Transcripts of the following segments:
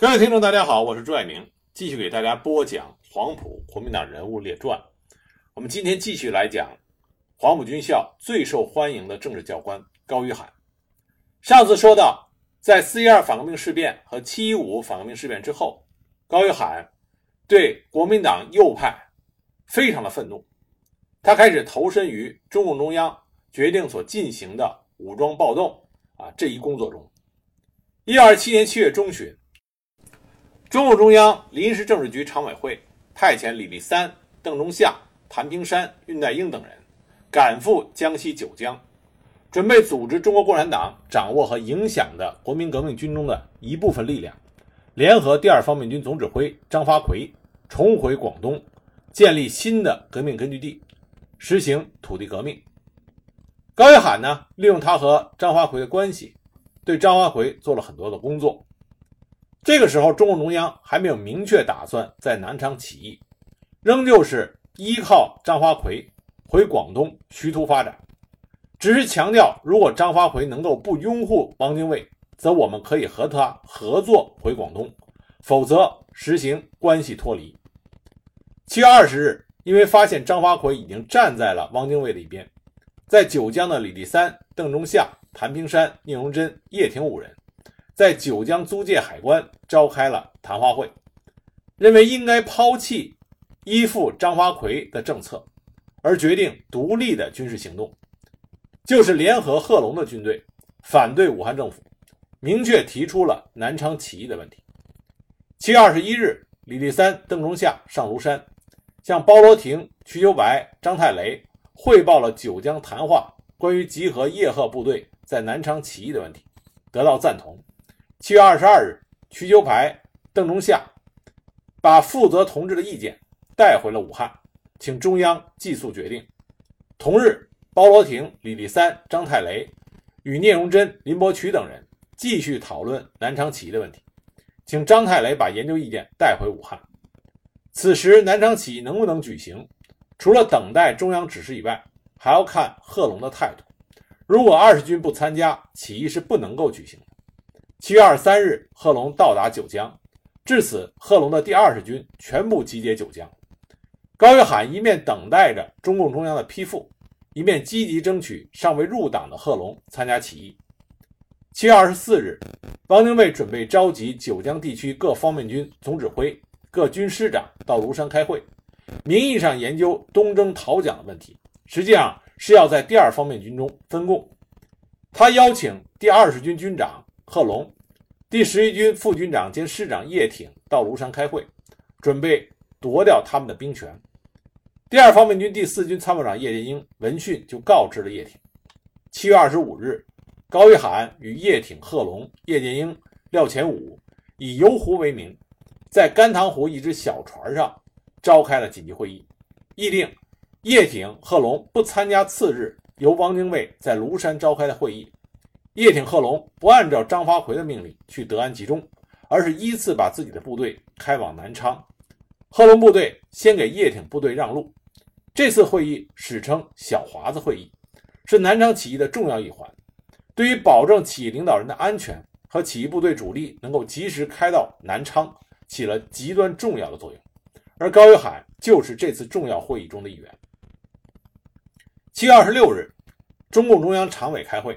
各位听众，大家好，我是朱爱明，继续给大家播讲黄埔国民党人物列传。我们今天继续来讲黄埔军校最受欢迎的政治教官高于海。上次说到，在四一二反革命事变和七一五反革命事变之后，高于海对国民党右派非常的愤怒，他开始投身于中共中央决定所进行的武装暴动啊这一工作中。一二七年七月中旬。中共中央临时政治局常委会派遣李立三、邓中夏、谭平山、恽代英等人赶赴江西九江，准备组织中国共产党掌握和影响的国民革命军中的一部分力量，联合第二方面军总指挥张发奎重回广东，建立新的革命根据地，实行土地革命。高约罕呢，利用他和张发奎的关系，对张发奎做了很多的工作。这个时候，中共中央还没有明确打算在南昌起义，仍旧是依靠张发奎回广东徐图发展，只是强调，如果张发奎能够不拥护汪精卫，则我们可以和他合作回广东；否则，实行关系脱离。七月二十日，因为发现张发奎已经站在了汪精卫的一边，在九江的李立三、邓中夏、谭平山、聂荣臻、叶挺五人。在九江租界海关召开了谈话会，认为应该抛弃依附张发奎的政策，而决定独立的军事行动，就是联合贺龙的军队反对武汉政府，明确提出了南昌起义的问题。七月二十一日，李立三、邓中夏上庐山，向包罗廷、瞿秋白、张太雷汇报了九江谈话关于集合叶赫部队在南昌起义的问题，得到赞同。七月二十二日，瞿秋白、邓中夏把负责同志的意见带回了武汉，请中央寄速决定。同日，包罗廷、李立三、张太雷与聂荣臻、林伯渠等人继续讨论南昌起义的问题，请张太雷把研究意见带回武汉。此时，南昌起义能不能举行，除了等待中央指示以外，还要看贺龙的态度。如果二十军不参加，起义是不能够举行的。七月二十三日，贺龙到达九江，至此，贺龙的第二十军全部集结九江。高约罕一面等待着中共中央的批复，一面积极争取尚未入党的贺龙参加起义。七月二十四日，汪精卫准备召集九江地区各方面军总指挥、各军师长到庐山开会，名义上研究东征讨蒋的问题，实际上是要在第二方面军中分共。他邀请第二十军军长。贺龙，第十一军副军长兼师长叶挺到庐山开会，准备夺掉他们的兵权。第二方面军第四军参谋长叶剑英闻讯就告知了叶挺。七月二十五日，高玉涵与叶挺、贺龙、叶剑英、廖乾武以游湖为名，在甘棠湖一只小船上召开了紧急会议，议定叶挺、贺龙不参加次日由汪精卫在庐山召开的会议。叶挺、贺龙不按照张发奎的命令去德安集中，而是依次把自己的部队开往南昌。贺龙部队先给叶挺部队让路。这次会议史称“小华子会议”，是南昌起义的重要一环，对于保证起义领导人的安全和起义部队主力能够及时开到南昌起了极端重要的作用。而高约罕就是这次重要会议中的一员。七月二十六日，中共中央常委开会。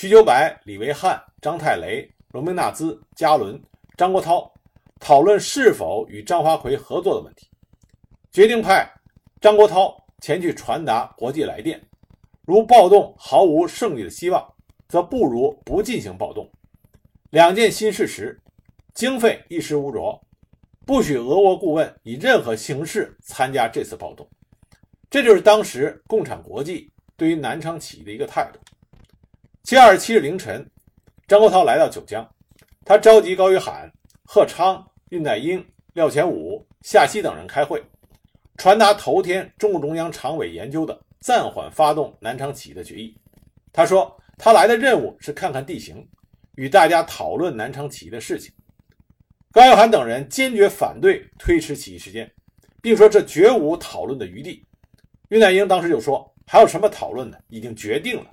瞿秋白、李维汉、张太雷、罗明纳兹、加伦、张国焘讨论是否与张发奎合作的问题，决定派张国焘前去传达国际来电：如暴动毫无胜利的希望，则不如不进行暴动。两件新事实，经费一时无着，不许俄国顾问以任何形式参加这次暴动。这就是当时共产国际对于南昌起义的一个态度。七月二十七日凌晨，张国焘来到九江，他召集高于罕、贺昌、恽代英、廖乾武、夏曦等人开会，传达头天中共中央常委研究的暂缓发动南昌起义的决议。他说，他来的任务是看看地形，与大家讨论南昌起义的事情。高于罕等人坚决反对推迟起义时间，并说这绝无讨论的余地。恽代英当时就说：“还有什么讨论的？已经决定了。”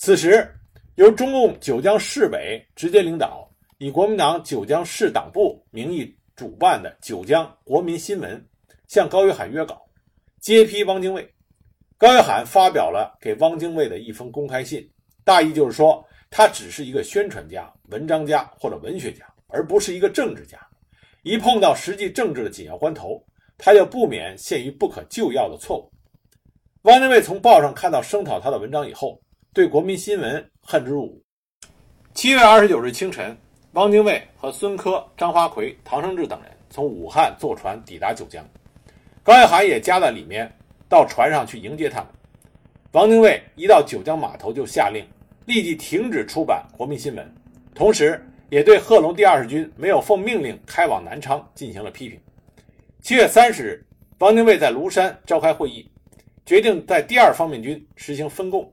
此时，由中共九江市委直接领导，以国民党九江市党部名义主办的《九江国民新闻》，向高玉海约稿，揭批汪精卫。高玉海发表了给汪精卫的一封公开信，大意就是说，他只是一个宣传家、文章家或者文学家，而不是一个政治家。一碰到实际政治的紧要关头，他就不免陷于不可救药的错误。汪精卫从报上看到声讨他的文章以后，对国民新闻恨之入骨。七月二十九日清晨，汪精卫和孙科、张发奎、唐生智等人从武汉坐船抵达九江，高玉海也加在里面，到船上去迎接他们。汪精卫一到九江码头，就下令立即停止出版《国民新闻》，同时也对贺龙第二十军没有奉命令开往南昌进行了批评。七月三十日，汪精卫在庐山召开会议。决定在第二方面军实行分共，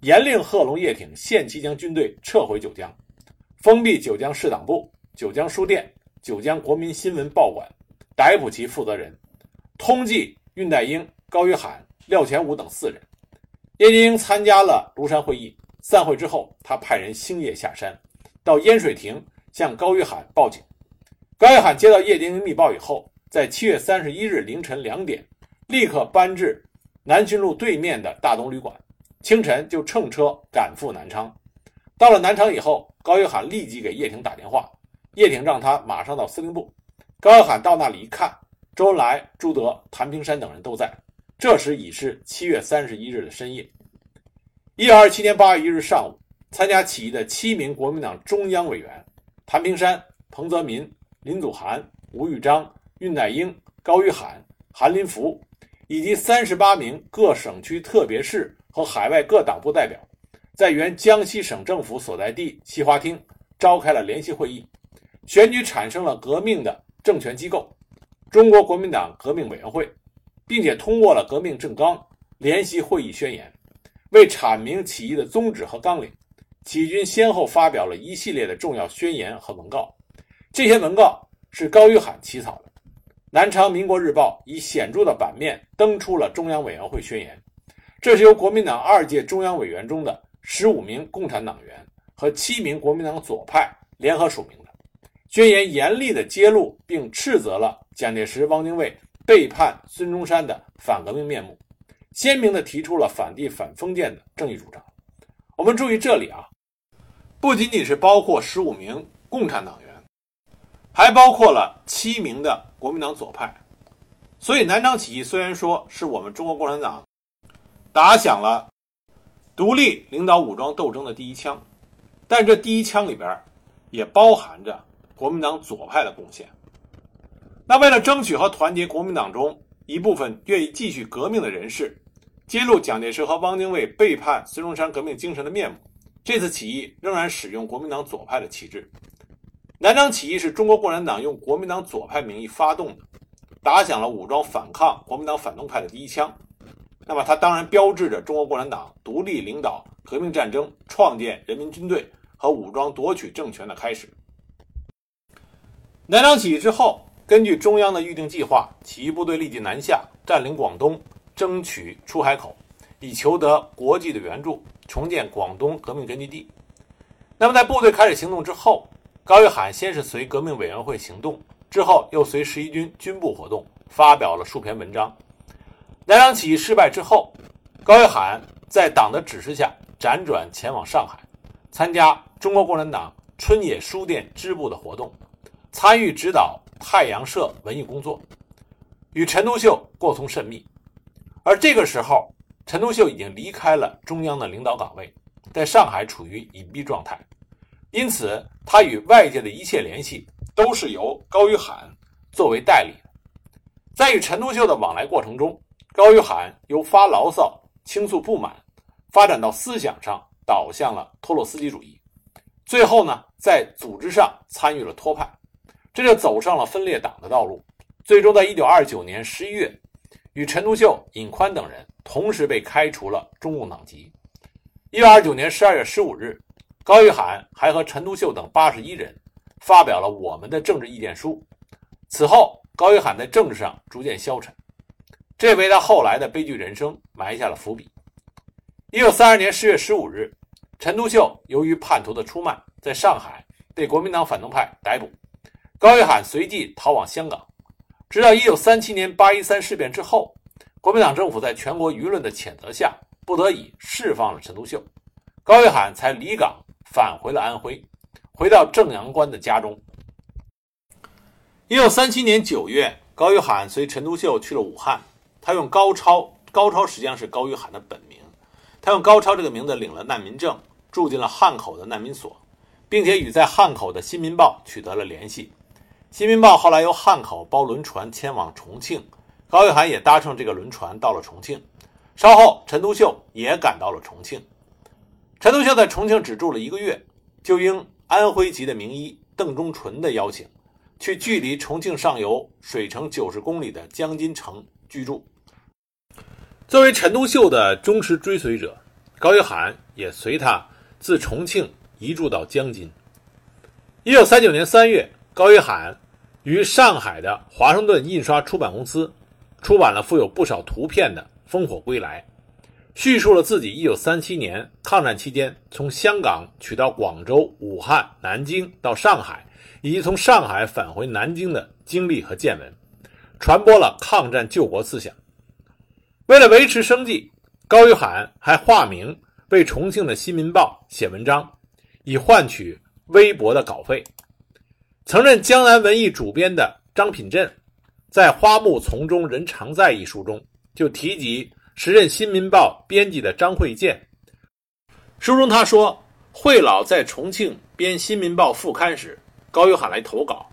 严令贺龙、叶挺限期将军队撤回九江，封闭九江市党部、九江书店、九江国民新闻报馆，逮捕其负责人，通缉恽代英、高玉罕、廖全武等四人。叶剑英参加了庐山会议，散会之后，他派人星夜下山，到烟水亭向高玉罕报警。高玉罕接到叶剑英密报以后，在七月三十一日凌晨两点，立刻搬至。南浔路对面的大东旅馆，清晨就乘车赶赴南昌。到了南昌以后，高玉罕立即给叶挺打电话，叶挺让他马上到司令部。高玉罕到那里一看，周恩来、朱德、谭平山等人都在。这时已是七月三十一日的深夜。一九二七年八月一日上午，参加起义的七名国民党中央委员——谭平山、彭泽民、林祖涵、吴玉章、恽代英、高玉罕、韩林福。以及三十八名各省区特别市和海外各党部代表，在原江西省政府所在地西花厅召开了联席会议，选举产生了革命的政权机构——中国国民党革命委员会，并且通过了革命政纲联席会议宣言。为阐明起义的宗旨和纲领，起义军先后发表了一系列的重要宣言和文告，这些文告是高玉罕起草的。南昌民国日报以显著的版面登出了中央委员会宣言，这是由国民党二届中央委员中的十五名共产党员和七名国民党左派联合署名的。宣言严厉地揭露并斥责了蒋介石、汪精卫背叛孙中山的反革命面目，鲜明地提出了反帝反封建的正义主张。我们注意这里啊，不仅仅是包括十五名共产党员。还包括了七名的国民党左派，所以南昌起义虽然说是我们中国共产党打响了独立领导武装斗争的第一枪，但这第一枪里边也包含着国民党左派的贡献。那为了争取和团结国民党中一部分愿意继续革命的人士，揭露蒋介石和汪精卫背叛孙中山革命精神的面目，这次起义仍然使用国民党左派的旗帜。南昌起义是中国共产党用国民党左派名义发动的，打响了武装反抗国民党反动派的第一枪。那么，它当然标志着中国共产党独立领导革命战争、创建人民军队和武装夺取政权的开始。南昌起义之后，根据中央的预定计划，起义部队立即南下，占领广东，争取出海口，以求得国际的援助，重建广东革命根据地。那么，在部队开始行动之后，高玉罕先是随革命委员会行动，之后又随十一军军部活动，发表了数篇文章。南昌起义失败之后，高玉罕在党的指示下辗转前往上海，参加中国共产党春野书店支部的活动，参与指导太阳社文艺工作，与陈独秀过从甚密。而这个时候，陈独秀已经离开了中央的领导岗位，在上海处于隐蔽状态。因此，他与外界的一切联系都是由高玉罕作为代理。在与陈独秀的往来过程中，高玉罕由发牢骚、倾诉不满，发展到思想上导向了托洛斯基主义，最后呢，在组织上参与了托派，这就走上了分裂党的道路。最终，在一九二九年十一月，与陈独秀、尹宽等人同时被开除了中共党籍。一九二九年十二月十五日。高玉罕还和陈独秀等八十一人发表了我们的政治意见书。此后，高玉罕在政治上逐渐消沉，这为他后来的悲剧人生埋下了伏笔。一九三二年十月十五日，陈独秀由于叛徒的出卖，在上海被国民党反动派逮捕，高玉罕随即逃往香港。直到1937年八一三事变之后，国民党政府在全国舆论的谴责下，不得已释放了陈独秀，高玉罕才离港返回了安徽，回到正阳关的家中。1937年9月，高玉罕随陈独秀去了武汉，他用高超，高超实际上是高玉涵的本名，他用高超这个名字领了难民证，住进了汉口的难民所，并且与在汉口的《新民报》取得了联系。《新民报》后来由汉口包轮船迁往重庆，高玉涵也搭乘这个轮船到了重庆。稍后，陈独秀也赶到了重庆。陈独秀在重庆只住了一个月，就应安徽籍的名医邓中纯的邀请，去距离重庆上游水城九十公里的江津城居住。作为陈独秀的忠实追随者，高玉涵也随他自重庆移住到江津。一九三九年三月。高玉涵于上海的华盛顿印刷出版公司出版了附有不少图片的《烽火归来》，叙述了自己1937年抗战期间从香港取到广州、武汉、南京到上海，以及从上海返回南京的经历和见闻，传播了抗战救国思想。为了维持生计，高玉海还化名为重庆的《新民报》写文章，以换取微薄的稿费。曾任江南文艺主编的张品镇，在《花木丛中人常在》一书中就提及时任《新民报》编辑的张惠建。书中他说，惠老在重庆编《新民报》副刊时，高玉海来投稿，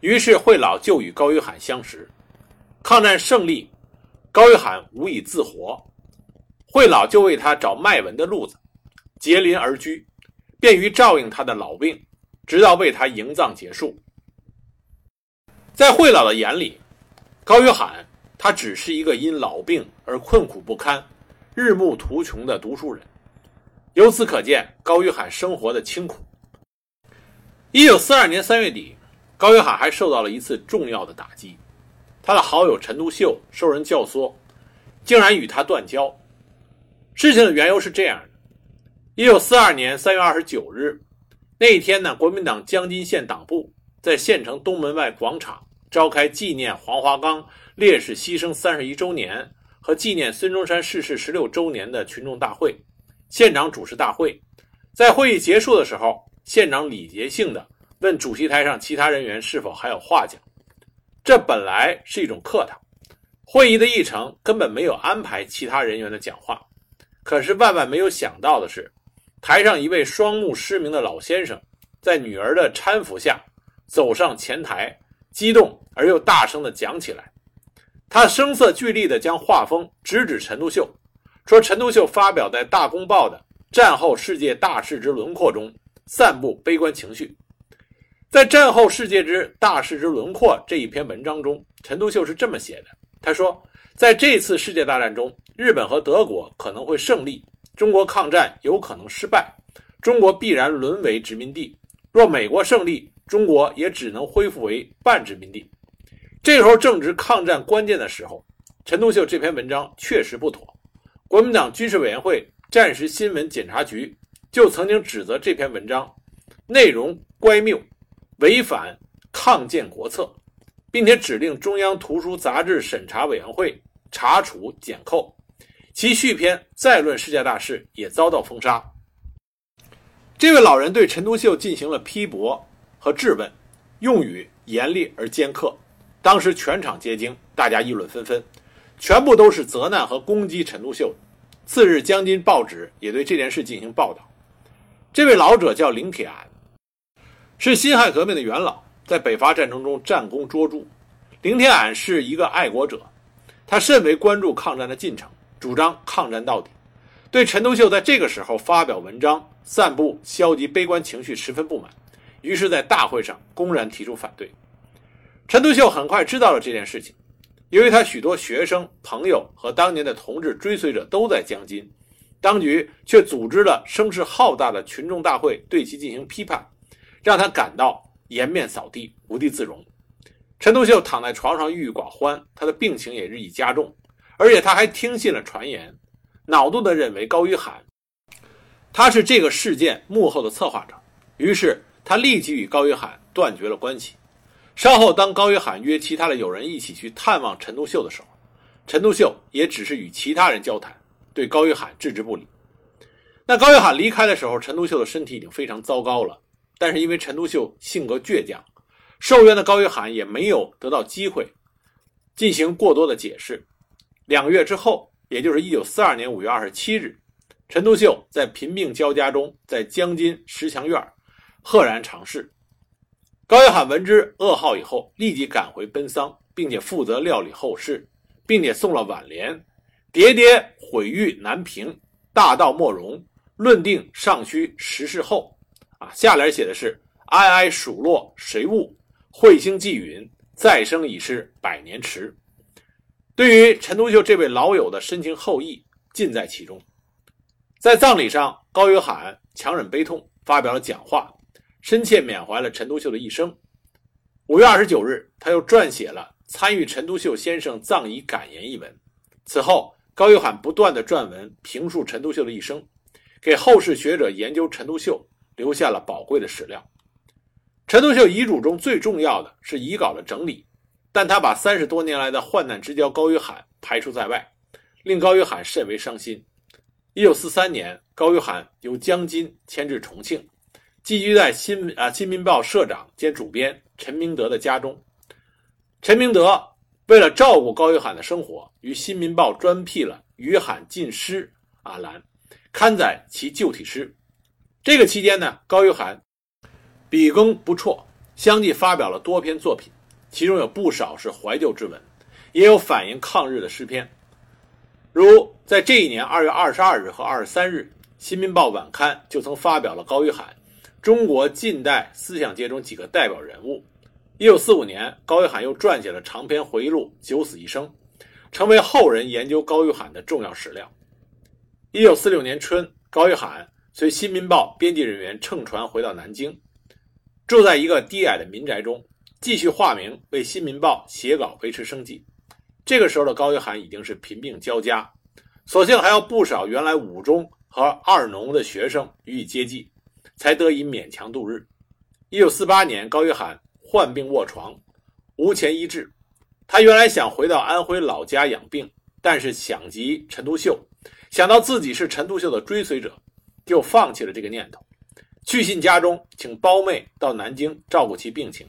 于是惠老就与高玉海相识。抗战胜利，高玉罕无以自活，惠老就为他找卖文的路子，结邻而居，便于照应他的老病。直到为他营葬结束，在惠老的眼里，高玉罕他只是一个因老病而困苦不堪、日暮途穷的读书人。由此可见，高玉罕生活的清苦。一九四二年三月底，高玉罕还受到了一次重要的打击，他的好友陈独秀受人教唆，竟然与他断交。事情的缘由是这样的：一九四二年三月二十九日。那一天呢，国民党江津县党部在县城东门外广场召开纪念黄华岗烈士牺牲三十一周年和纪念孙中山逝世十六周年的群众大会。县长主持大会，在会议结束的时候，县长礼节性的问主席台上其他人员是否还有话讲。这本来是一种客套，会议的议程根本没有安排其他人员的讲话。可是万万没有想到的是。台上一位双目失明的老先生，在女儿的搀扶下走上前台，激动而又大声地讲起来。他声色俱厉地将画风直指陈独秀，说：“陈独秀发表在《大公报》的战后世界大势之轮廓中，散布悲观情绪。在《战后世界之大势之轮廓》这一篇文章中，陈独秀是这么写的：他说，在这次世界大战中，日本和德国可能会胜利。”中国抗战有可能失败，中国必然沦为殖民地。若美国胜利，中国也只能恢复为半殖民地。这时候正值抗战关键的时候，陈独秀这篇文章确实不妥。国民党军事委员会战时新闻检查局就曾经指责这篇文章内容乖谬，违反抗建国策，并且指令中央图书杂志审查委员会查处检扣。其续篇《再论世界大事》也遭到封杀。这位老人对陈独秀进行了批驳和质问，用语严厉而尖刻。当时全场皆惊，大家议论纷纷，全部都是责难和攻击陈独秀。次日，江津报纸也对这件事进行报道。这位老者叫林铁安，是辛亥革命的元老，在北伐战争中战功卓著。林天安是一个爱国者，他甚为关注抗战的进程。主张抗战到底，对陈独秀在这个时候发表文章、散布消极悲观情绪十分不满，于是，在大会上公然提出反对。陈独秀很快知道了这件事情，由于他许多学生、朋友和当年的同志追随者都在江津，当局却组织了声势浩大的群众大会对其进行批判，让他感到颜面扫地、无地自容。陈独秀躺在床上郁郁寡欢，他的病情也日益加重。而且他还听信了传言，恼怒地认为高玉罕他是这个事件幕后的策划者，于是他立即与高约翰断绝了关系。稍后，当高约翰约其他的友人一起去探望陈独秀的时候，陈独秀也只是与其他人交谈，对高约翰置之不理。那高约翰离开的时候，陈独秀的身体已经非常糟糕了。但是因为陈独秀性格倔强，受冤的高约翰也没有得到机会进行过多的解释。两个月之后，也就是一九四二年五月二十七日，陈独秀在贫病交加中，在江津石墙院赫然长逝。高约翰闻知噩耗以后，立即赶回奔丧，并且负责料理后事，并且送了挽联：“喋喋毁誉难平，大道莫容，论定尚需时事后。”啊，下联写的是“哀哀数落谁悟，彗星寄云，再生已是百年迟。”对于陈独秀这位老友的深情厚谊，尽在其中。在葬礼上，高约翰强忍悲痛发表了讲话，深切缅怀了陈独秀的一生。五月二十九日，他又撰写了参与陈独秀先生葬仪感言一文。此后，高约翰不断的撰文评述陈独秀的一生，给后世学者研究陈独秀。留下了宝贵的史料。陈独秀遗嘱中最重要的是遗稿的整理，但他把三十多年来的患难之交高约翰排除在外，令高约翰甚为伤心。一九四三年，高约翰由江津迁至重庆，寄居在新啊《新民报》社长兼主编陈明德的家中。陈明德为了照顾高约翰的生活，于《新民报》专辟了“约翰进诗”啊栏，刊载其旧体诗。这个期间呢，高约翰笔耕不辍，相继发表了多篇作品，其中有不少是怀旧之文，也有反映抗日的诗篇。如在这一年二月二十二日和二十三日，《新民报》晚刊就曾发表了高约翰中国近代思想界中几个代表人物。一九四五年，高约翰又撰写了长篇回忆录《九死一生》，成为后人研究高约翰的重要史料。一九四六年春，高约翰。随《新民报》编辑人员乘船回到南京，住在一个低矮的民宅中，继续化名为《新民报》写稿维持生计。这个时候的高约翰已经是贫病交加，所幸还有不少原来五中和二农的学生予以接济，才得以勉强度日。一九四八年，高约翰患病卧床，无钱医治。他原来想回到安徽老家养病，但是想及陈独秀，想到自己是陈独秀的追随者。就放弃了这个念头，去信家中，请胞妹到南京照顾其病情。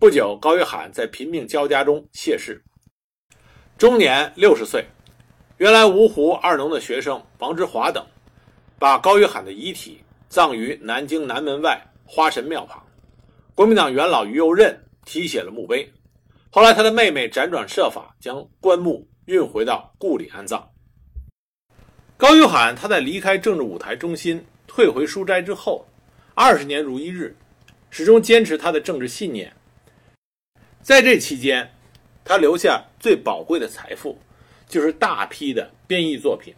不久，高约翰在贫病交加中谢世，终年六十岁。原来芜湖二农的学生王之华等，把高约翰的遗体葬于南京南门外花神庙旁。国民党元老于右任题写了墓碑。后来，他的妹妹辗转设法将棺木运回到故里安葬。高约翰他在离开政治舞台中心、退回书斋之后，二十年如一日，始终坚持他的政治信念。在这期间，他留下最宝贵的财富，就是大批的编译作品，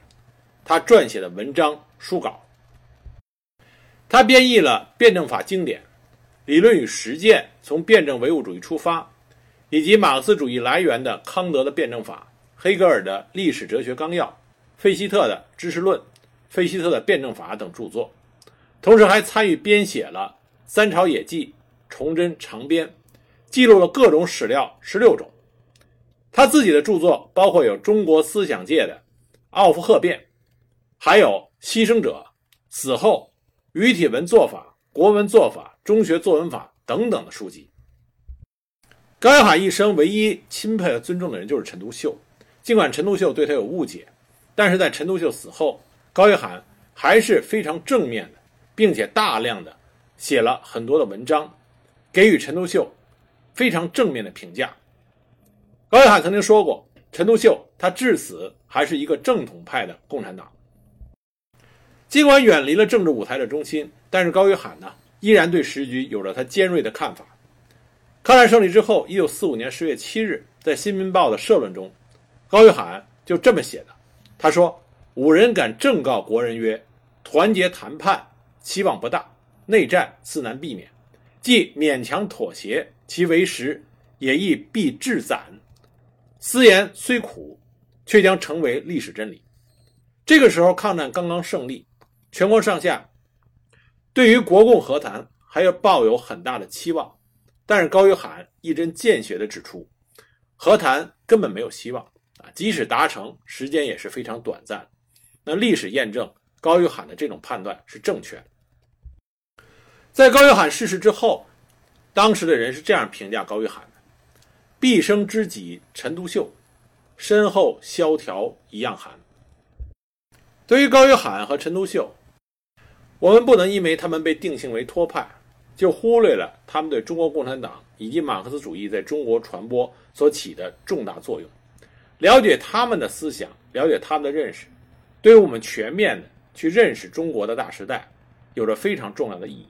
他撰写的文章书稿。他编译了辩证法经典、理论与实践从辩证唯物主义出发，以及马克思主义来源的康德的辩证法、黑格尔的历史哲学纲要。费希特的知识论、费希特的辩证法等著作，同时还参与编写了《三朝野记》《崇祯长编》，记录了各种史料十六种。他自己的著作包括有中国思想界的《奥夫赫变》，还有《牺牲者》《死后》《语体文做法》《国文做法》《中学作文法》等等的书籍。高约翰一生唯一钦佩和尊重的人就是陈独秀，尽管陈独秀对他有误解。但是在陈独秀死后，高约翰还是非常正面的，并且大量的写了很多的文章，给予陈独秀非常正面的评价。高约翰曾经说过，陈独秀他至死还是一个正统派的共产党。尽管远离了政治舞台的中心，但是高约翰呢，依然对时局有着他尖锐的看法。抗战胜利之后，一九四五年十月七日，在《新民报》的社论中，高约翰就这么写的。他说：“五人敢正告国人曰：团结谈判，期望不大；内战自难避免。即勉强妥协，其为实也亦必至攒。私言虽苦，却将成为历史真理。”这个时候，抗战刚刚胜利，全国上下对于国共和谈还要抱有很大的期望。但是高约翰一针见血地指出，和谈根本没有希望啊！即使达成，时间也是非常短暂。那历史验证高约翰的这种判断是正确的。在高约翰逝世之后，当时的人是这样评价高约翰的：“毕生知己陈独秀，身后萧条一样寒。”对于高约翰和陈独秀，我们不能因为他们被定性为托派。就忽略了他们对中国共产党以及马克思主义在中国传播所起的重大作用。了解他们的思想，了解他们的认识，对于我们全面的去认识中国的大时代，有着非常重要的意义。